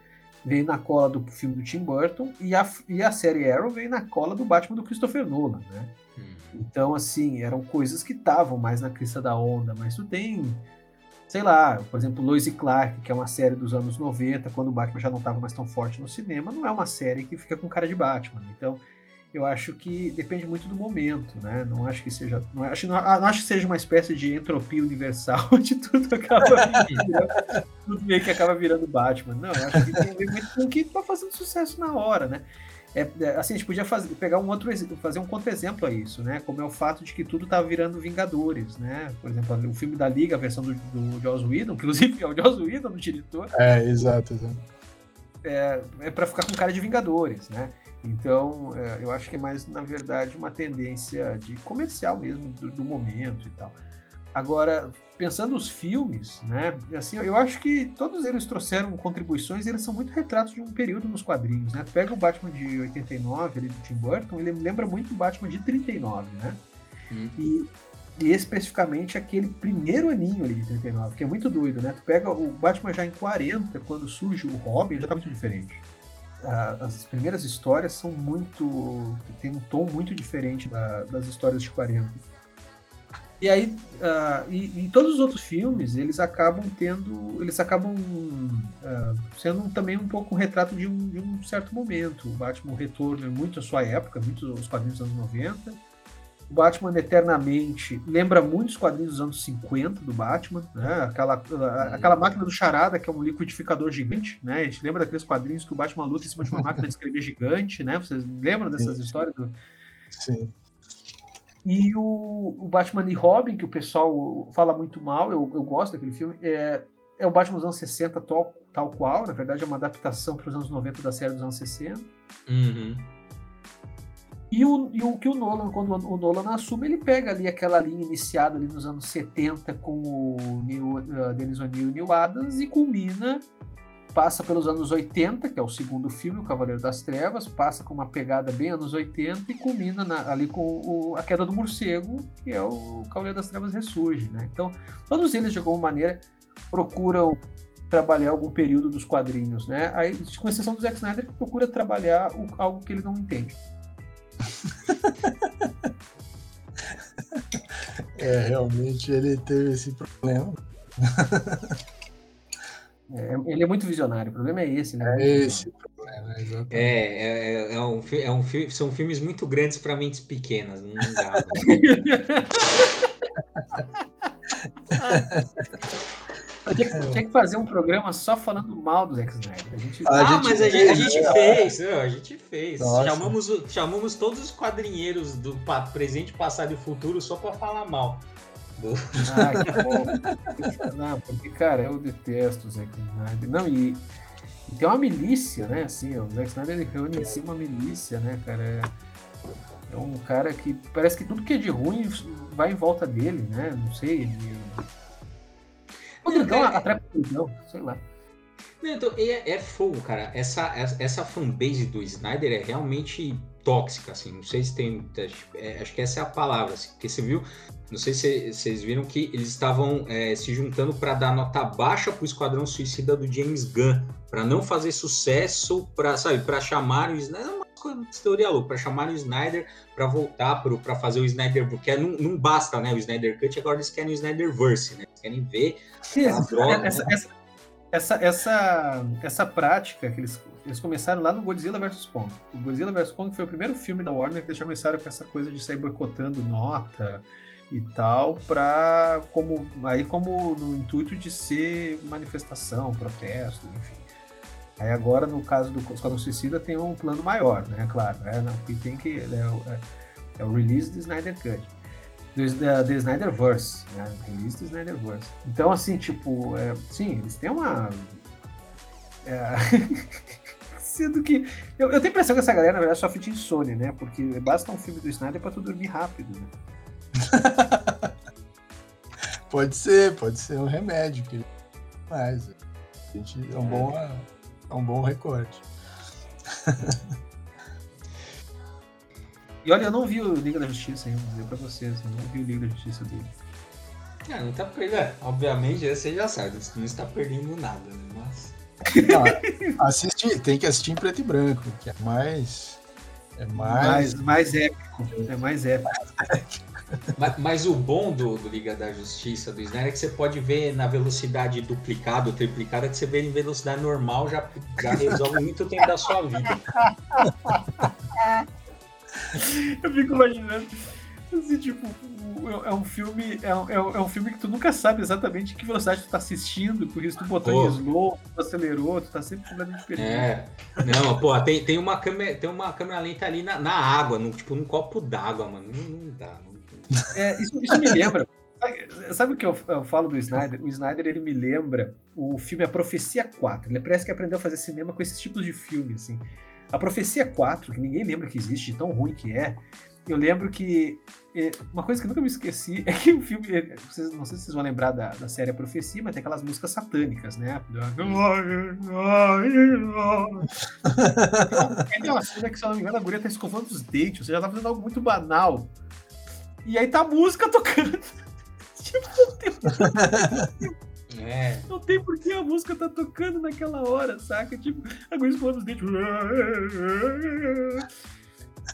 C: Veio na cola do filme do Tim Burton e a, e a série Arrow veio na cola do Batman do Christopher Nolan, né? Hum. Então, assim, eram coisas que estavam mais na crista da onda, mas tu tem sei lá, por exemplo, Lois e Clark, que é uma série dos anos 90, quando o Batman já não estava mais tão forte no cinema, não é uma série que fica com cara de Batman. Então, eu acho que depende muito do momento, né? Não acho que seja, não acho, não, não acho que seja uma espécie de entropia universal [laughs] onde tudo acaba [laughs] virando, tudo meio que acaba virando Batman. Não, eu acho que tem a ver muito com o que tá fazendo sucesso na hora, né? É, é, assim, a gente podia fazer, pegar um outro fazer um contra-exemplo a isso, né? Como é o fato de que tudo tá virando Vingadores, né? Por exemplo, o filme da Liga, a versão do, do Joss Whedon, inclusive é o Joss Whedon no diretor.
B: É, exato, exato.
C: É, é para ficar com cara de Vingadores, né? Então, é, eu acho que é mais, na verdade, uma tendência de comercial mesmo, do, do, momento e tal. Agora, pensando os filmes, né? Assim, eu acho que todos eles trouxeram contribuições e eles são muito retratos de um período nos quadrinhos, né? Pega o Batman de 89, ali do Tim Burton, ele lembra muito o Batman de 39, né? Hum. E, e especificamente aquele primeiro aninho ali de 39, que é muito doido, né? Tu pega o Batman já em 40, quando surge o Robin, já tá muito diferente as primeiras histórias são muito. tem um tom muito diferente da, das histórias de 40. E aí, uh, e, e, todos os outros filmes, eles acabam tendo. Eles acabam uh, sendo também um pouco um retrato de um, de um certo momento. O Batman Retorno é muito a sua época, muito os quadrinhos dos anos 90 o Batman Eternamente lembra muito os quadrinhos dos anos 50 do Batman, né? Aquela, aquela máquina do charada, que é um liquidificador gigante, né? A gente lembra daqueles quadrinhos que o Batman luta em cima de uma máquina de escrever gigante, né? Vocês lembram dessas Sim. histórias? Do...
B: Sim.
C: E o, o, Batman e Robin, que o pessoal fala muito mal, eu, eu gosto daquele filme, é, é o Batman dos anos 60 tal, tal qual, na verdade é uma adaptação para os anos 90 da série dos anos 60.
A: Uhum.
C: E o, e o que o Nolan, quando o Nolan assume, ele pega ali aquela linha iniciada ali nos anos 70 com o Neil, uh, Dennis O'Neill e Neil Adams e culmina, passa pelos anos 80, que é o segundo filme, O Cavaleiro das Trevas, passa com uma pegada bem anos 80 e culmina na, ali com o, A Queda do Morcego, que é o Cavaleiro das Trevas Ressurge. Né? Então, todos eles, de alguma maneira, procuram trabalhar algum período dos quadrinhos, né? Aí, com exceção do Zack Snyder, que procura trabalhar o, algo que ele não entende. [laughs]
B: é, realmente ele teve esse problema. [laughs]
C: É, ele é muito visionário, o problema é esse, né?
B: É esse o problema, exatamente.
A: É, é, é, um, é um, são filmes muito grandes para mentes pequenas, não dá. Né? [laughs]
C: Tinha, tinha, que fazer um programa só falando mal do Zack Snyder. A gente...
A: Ah, gente mas a gente, a gente fez, a gente fez. Chamamos, chamamos todos os quadrinheiros do presente, passado e futuro só para falar mal.
C: Ah, que bom. Não, porque, cara, eu detesto o Zack Snyder. Não, e, e, tem uma milícia, né? Assim, o Zack Snyder ele reúne em si uma milícia, né, cara? É, é um cara que parece que tudo que é de ruim vai em volta dele, né? Não sei, ele o dragão é, atrai o sei lá.
A: então, é, é fogo, cara. Essa, essa fanbase do Snyder é realmente tóxica, assim. Não sei se tem. É, acho que essa é a palavra, assim, porque você viu. Não sei se vocês viram que eles estavam é, se juntando para dar nota baixa pro Esquadrão Suicida do James Gunn, para não fazer sucesso, para sabe, para chamar o Snyder. É uma teoria louca, para chamar o Snyder para voltar para fazer o Snyder, porque não, não basta, né, o Snyder Cut, agora eles querem o Snyderverse, né? Eles querem ver
C: droga, essa, né? essa, essa, essa, essa prática que eles, eles começaram lá no Godzilla vs Kong. O Godzilla vs Kong foi o primeiro filme da Warner que eles já começaram com essa coisa de sair boicotando nota e tal, para como aí como no intuito de ser manifestação, protesto, enfim. Aí agora, no caso do Esquadrão Suicida, tem um plano maior, né? Claro, né? Não, tem que. É, é, é, o release do Snyder Cut. Do, da, Snyderverse, né? Release do Snyderverse. Então, assim, tipo, é, sim, eles têm uma. É, [laughs] sendo que. Eu, eu tenho a impressão que essa galera, na verdade, sofre de insônia, né? Porque basta um filme do Snyder pra tu dormir rápido, né? [laughs]
B: pode ser, pode ser um remédio. Que... Mas a gente é um bom é um bom recorte.
C: e olha, eu não vi o Liga da Justiça ainda, vou dizer pra vocês, eu não vi o Liga da Justiça dele.
A: É, não tá perdendo. É, obviamente, você já sabe, não está perdendo nada, né? Mas.
B: Ah, assistir, tem que assistir em preto e branco, que é mais.
C: É mais. Mais, mais épico. É mais épico.
A: Mas, mas, o bom do, do, Liga da Justiça do Snyder é que você pode ver na velocidade duplicada ou triplicada, que você vê em velocidade normal, já, já resolve muito tempo da sua vida. [laughs]
C: Eu fico imaginando. Assim, tipo, é um filme. É um, é um filme que tu nunca sabe exatamente que velocidade tu tá assistindo, porque se tu botou em slow, tu acelerou, tu tá sempre completamente
A: perdido. É. Não, pô, tem, tem, uma câmera, tem uma câmera lenta ali na, na água, no, tipo, num copo d'água, mano. Não, não dá. Não...
C: É, isso, isso me lembra. Sabe o que eu, eu, falo do Snyder? O Snyder, ele me lembra o filme A Profecia 4. Ele parece que aprendeu a fazer cinema com esses tipos de filme, assim. A Profecia 4, que ninguém lembra que existe, tão ruim que é, eu lembro que é, uma coisa que eu nunca me esqueci [laughs] é que o filme. É, vocês, não sei se vocês vão lembrar da, da série A Profecia, mas tem aquelas músicas satânicas, né? [laughs] É aquela cena que, se eu não me engano, a guria tá escovando os dentes, ou seja, ela tá fazendo algo muito banal. E aí tá a música tocando. [laughs] tipo, não tem. É. Não tem por que a música tá tocando naquela hora, saca? Tipo, a guria escovando os dentes.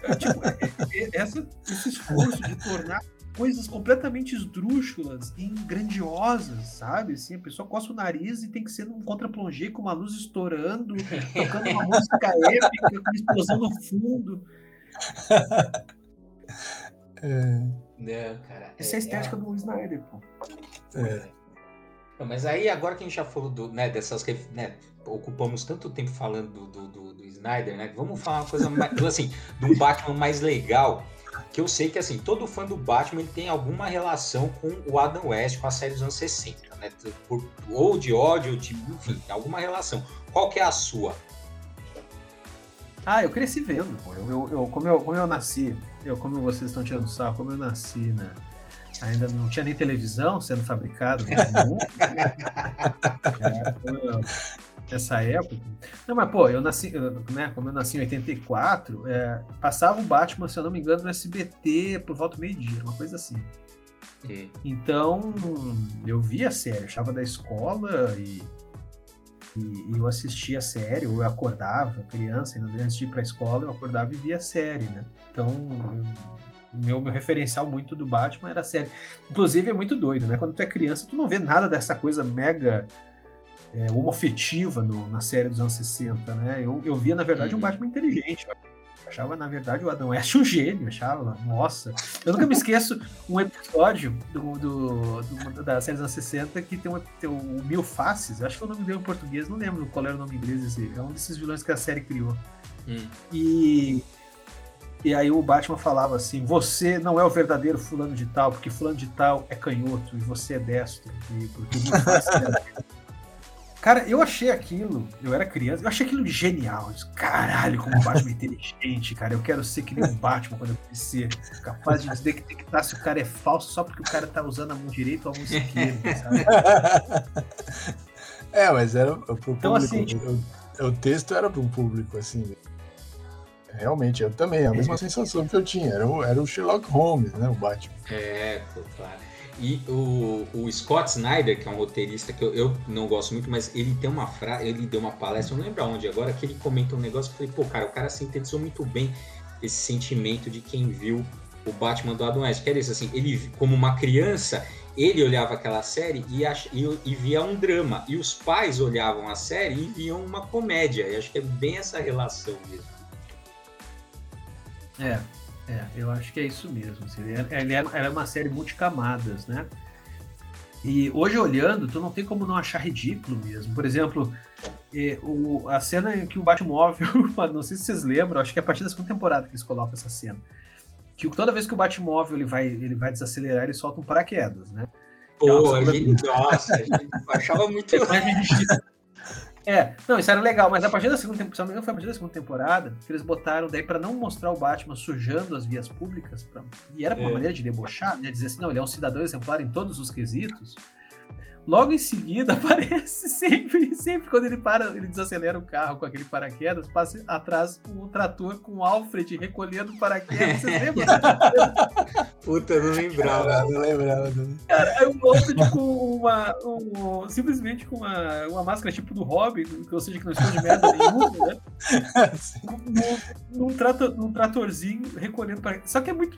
C: É, tipo, é, é, é, essa, esse esforço de tornar coisas completamente esdrúxulas em grandiosas, sabe? Assim, a pessoa coça o nariz e tem que ser num contra-plongé com uma luz estourando, tocando uma música épica, com uma explosão no fundo. [laughs]
A: É. Não, cara.
C: Essa é, a estética do Snyder, pô.
A: É. Mas aí, agora que a gente já falou do, né, dessas. Né, ocupamos tanto tempo falando do, do, do, Snyder, né? Vamos falar uma coisa mais, assim, um Batman mais legal. Que eu sei que assim, todo fã do Batman tem alguma relação com o Adam West, com a série dos anos 60, né? Por, ou de ódio, de, enfim, alguma relação. Qual que é a sua?
C: Ah, eu cresci vendo. Eu, eu, eu, como, eu, como eu nasci, eu, como vocês estão tirando sarro, como eu nasci, né? Ainda não tinha nem televisão sendo fabricada no mundo. é, essa época. Não, mas pô, eu nasci, né, como eu nasci em 84, é, passava o Batman, se eu não me engano, no SBT por volta do meio-dia, uma coisa assim. Então, eu via a série, achava da escola e, e, e, eu assistia a série, ou eu acordava, criança, ainda antes de ir pra escola, eu acordava e via a série, né? Então, meu, meu referencial muito do Batman era a série. Inclusive, é muito doido, né? Quando tu é criança, tu não vê nada dessa coisa mega é, homofetiva no, na série dos anos 60, né? Eu, eu via, na verdade, um uhum. Batman inteligente. Eu achava, na verdade, o Adão West um gênio. Achava, nossa. Eu nunca me esqueço um episódio do, do, do, da série dos anos 60 que tem, um, tem o Mil Faces. Acho que é o nome dele em português, não lembro qual era o nome inglês desse. É um desses vilões que a série criou. Hum. E. E aí o Batman falava assim: você não é o verdadeiro fulano de tal, porque fulano de tal é canhoto e você é destro. E porque o [laughs] Cara, eu achei aquilo, eu era criança, eu achei aquilo genial. Eu disse, Caralho, como o Batman é inteligente, cara. Eu quero ser que nem o Batman quando eu crescer. Capaz de estar se o cara é falso só porque o cara tá usando a mão direita ou a mão esquerda, [laughs] sabe?
B: É, mas era pro público. Então, assim, o, o texto era pro público, assim. Realmente, eu também, a mesma sensação que eu tinha. Era o, era o Sherlock Holmes, né? O Batman.
A: É, claro. E o, o Scott Snyder, que é um roteirista que eu, eu não gosto muito, mas ele tem uma frase, ele deu uma palestra, não lembro aonde agora, que ele comenta um negócio que eu falei, pô, cara, o cara sintetizou muito bem esse sentimento de quem viu o Batman do Adam West. Que era isso, assim, ele, como uma criança, ele olhava aquela série e, ach, e, e, via um drama. E os pais olhavam a série e viam uma comédia. E acho que é bem essa relação mesmo.
C: É, é, eu acho que é isso mesmo. Assim, ele era, era uma série multicamadas, né? E hoje olhando, tu não tem como não achar ridículo mesmo. Por exemplo, é, o, a cena em que o Batmóvel, [laughs] não sei se vocês lembram, acho que é a partir da segunda temporada que eles colocam essa cena. Que toda vez que o Batmóvel ele vai, ele vai desacelerar, ele solta um paraquedas, né?
A: Pô, a gente, nossa, a gente achava muito. [laughs] É
C: não, isso era legal, mas a partir da segunda temporada, não foi a partir da segunda temporada, que eles botaram daí para não mostrar o Batman sujando as vias públicas, pra, e era uma é. maneira de debochar, né? Dizer assim, não, ele é um cidadão exemplar em todos os quesitos. Logo em seguida [laughs] aparece sempre, sempre quando ele para, ele desacelera o carro com aquele paraquedas, passa atrás um trator com o Alfred recolhendo o paraquedas. Vocês lembram? [laughs]
A: Puta, eu não lembrava.
B: Não lembrava.
C: Cara, é um Alfred com uma. Um, simplesmente com uma, uma máscara tipo do Robin, ou seja, que não esconde merda nenhuma, né? [laughs] num, num, trator, num tratorzinho recolhendo paraquedas. Só que é muito.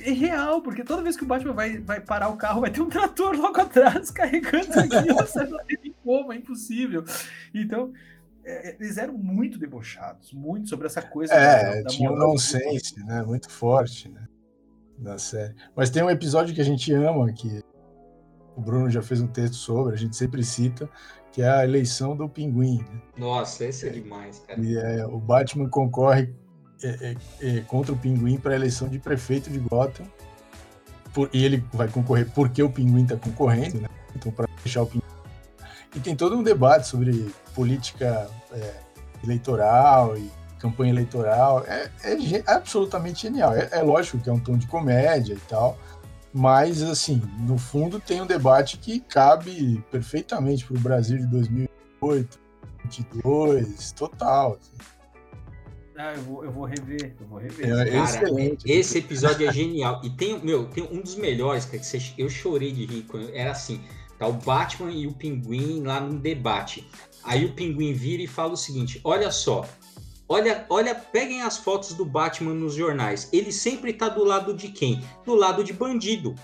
C: É real, porque toda vez que o Batman vai, vai parar o carro, vai ter um trator logo atrás carregando aqui, você não tem como, é impossível. Então, é, eles eram muito debochados, muito sobre essa coisa.
B: É, da, da tinha um nonsense, né? Muito forte, né? Da série. Mas tem um episódio que a gente ama, que o Bruno já fez um texto sobre, a gente sempre cita, que é a eleição do pinguim. Né?
A: Nossa, esse é, é demais, cara.
B: E é, o Batman concorre é, é, é contra o pinguim para a eleição de prefeito de Gotham. Por, e ele vai concorrer porque o pinguim está concorrendo, né? Então, para deixar o pinguim. E tem todo um debate sobre política é, eleitoral e campanha eleitoral. É, absolutamente genial. É, lógico que é um tom de comédia e tal mas, assim, no fundo tem um debate que cabe perfeitamente para o Brasil de 2008, 2022, total. Assim.
C: Ah, eu vou, eu vou rever, eu vou rever.
A: É, Cara, excelente. Esse episódio é genial. E tem, meu, tem um dos melhores, que eu chorei de rir. Era assim, tá o Batman e o Pinguim lá num debate. Aí o Pinguim vira e fala o seguinte, olha só, Olha, olha, peguem as fotos do Batman nos jornais. Ele sempre tá do lado de quem? Do lado de bandido.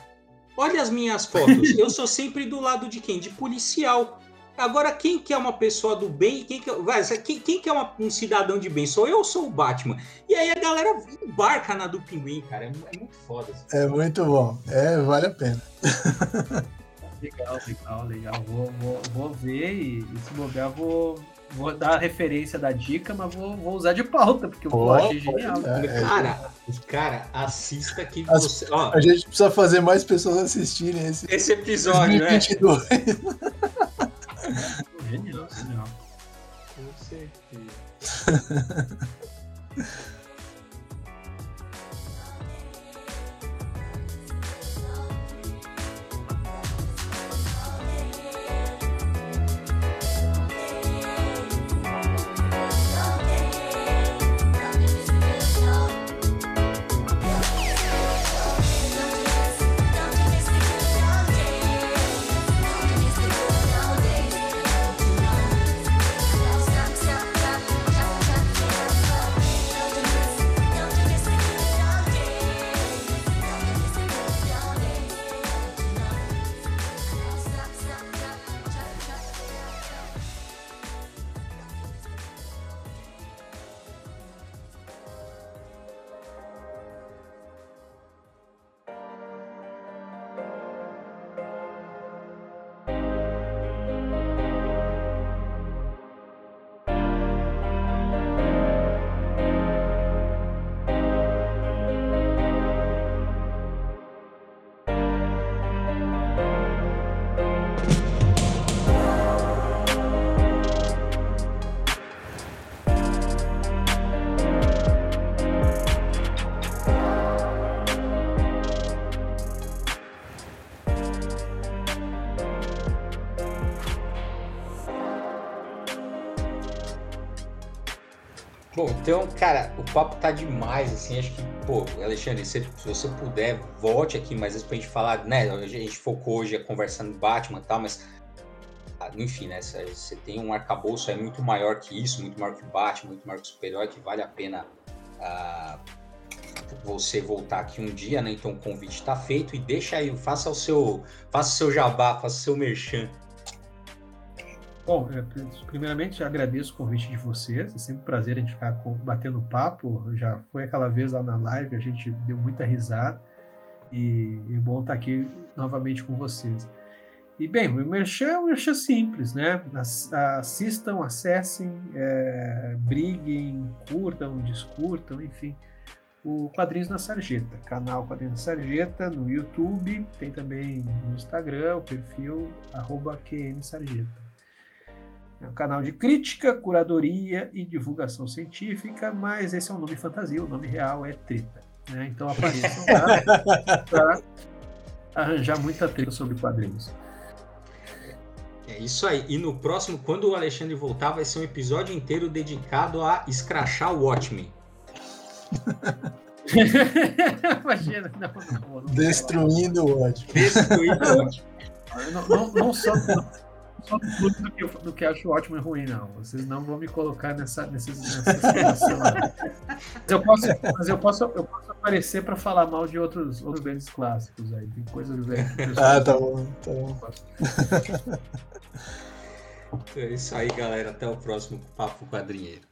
A: Olha as minhas fotos. [laughs] Eu sou sempre do lado de quem? De policial. Agora, quem que é uma pessoa do bem? Quem que, é, vai, quem, quem que é uma, um cidadão de bem? Sou eu ou sou o Batman? E aí a galera embarca na do pinguim, cara. É, é muito foda.
B: É muito bom. É, vale a pena. [laughs]
C: legal, legal, legal. Vou, vou, vou ver e, e se bobear, vou, vou dar a referência da dica, mas vou, vou usar de pauta, porque eu oh, achei genial.
A: É, é, cara, cara, assista que As, você. Ó,
B: a gente precisa fazer mais pessoas assistirem esse,
A: esse episódio, 2022.
C: né? genial, genial. Com certeza. [laughs]
A: então, cara, o papo tá demais, assim, acho que, pô, Alexandre, se, se você puder, volte aqui mais vezes pra gente falar, né, a gente focou hoje conversando Batman e tal, mas, ah, enfim, né, você tem um arcabouço é muito maior que isso, muito maior que Batman, muito maior que Super-Herói, que vale a pena uh, você voltar aqui um dia, né, então o convite tá feito e deixa aí, faça o seu, faça o seu jabá, faça o seu merchan
C: Bom, primeiramente agradeço o convite de vocês, é sempre um prazer a gente ficar batendo papo. Já foi aquela vez lá na live, a gente deu muita risada e é bom estar aqui novamente com vocês. E bem, o Merchan é um Merchan simples, né? Assistam, acessem, é, briguem, curtam, discutam, enfim. O Quadrinhos na Sarjeta, canal Quadrinhos na Sarjeta no YouTube, tem também no Instagram o perfil arroba QNSarjeta. Canal de crítica, curadoria e divulgação científica, mas esse é um nome fantasia, o nome real é Treta. Né? Então apareçam lá [laughs] para arranjar muita treta sobre quadrinhos.
A: É isso aí. E no próximo, quando o Alexandre voltar, vai ser um episódio inteiro dedicado a escrachar o Watchmen. [laughs]
B: Imagina, não, não, não, Destruindo o Watchmen.
A: Destruindo o Watchmen.
C: Não, não, não só. Não só do que, do que acho ótimo e ruim, não. Vocês não vão me colocar nessa, nessa, situação. mas eu posso, mas eu posso, eu posso aparecer para falar mal de outros, outros grandes clássicos aí. Tem coisas velhas.
B: Ah, tá bom, tá bom.
A: É isso aí, galera. Até o próximo Papo Quadrinheiro.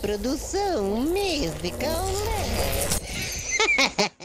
D: Produção musical. [laughs]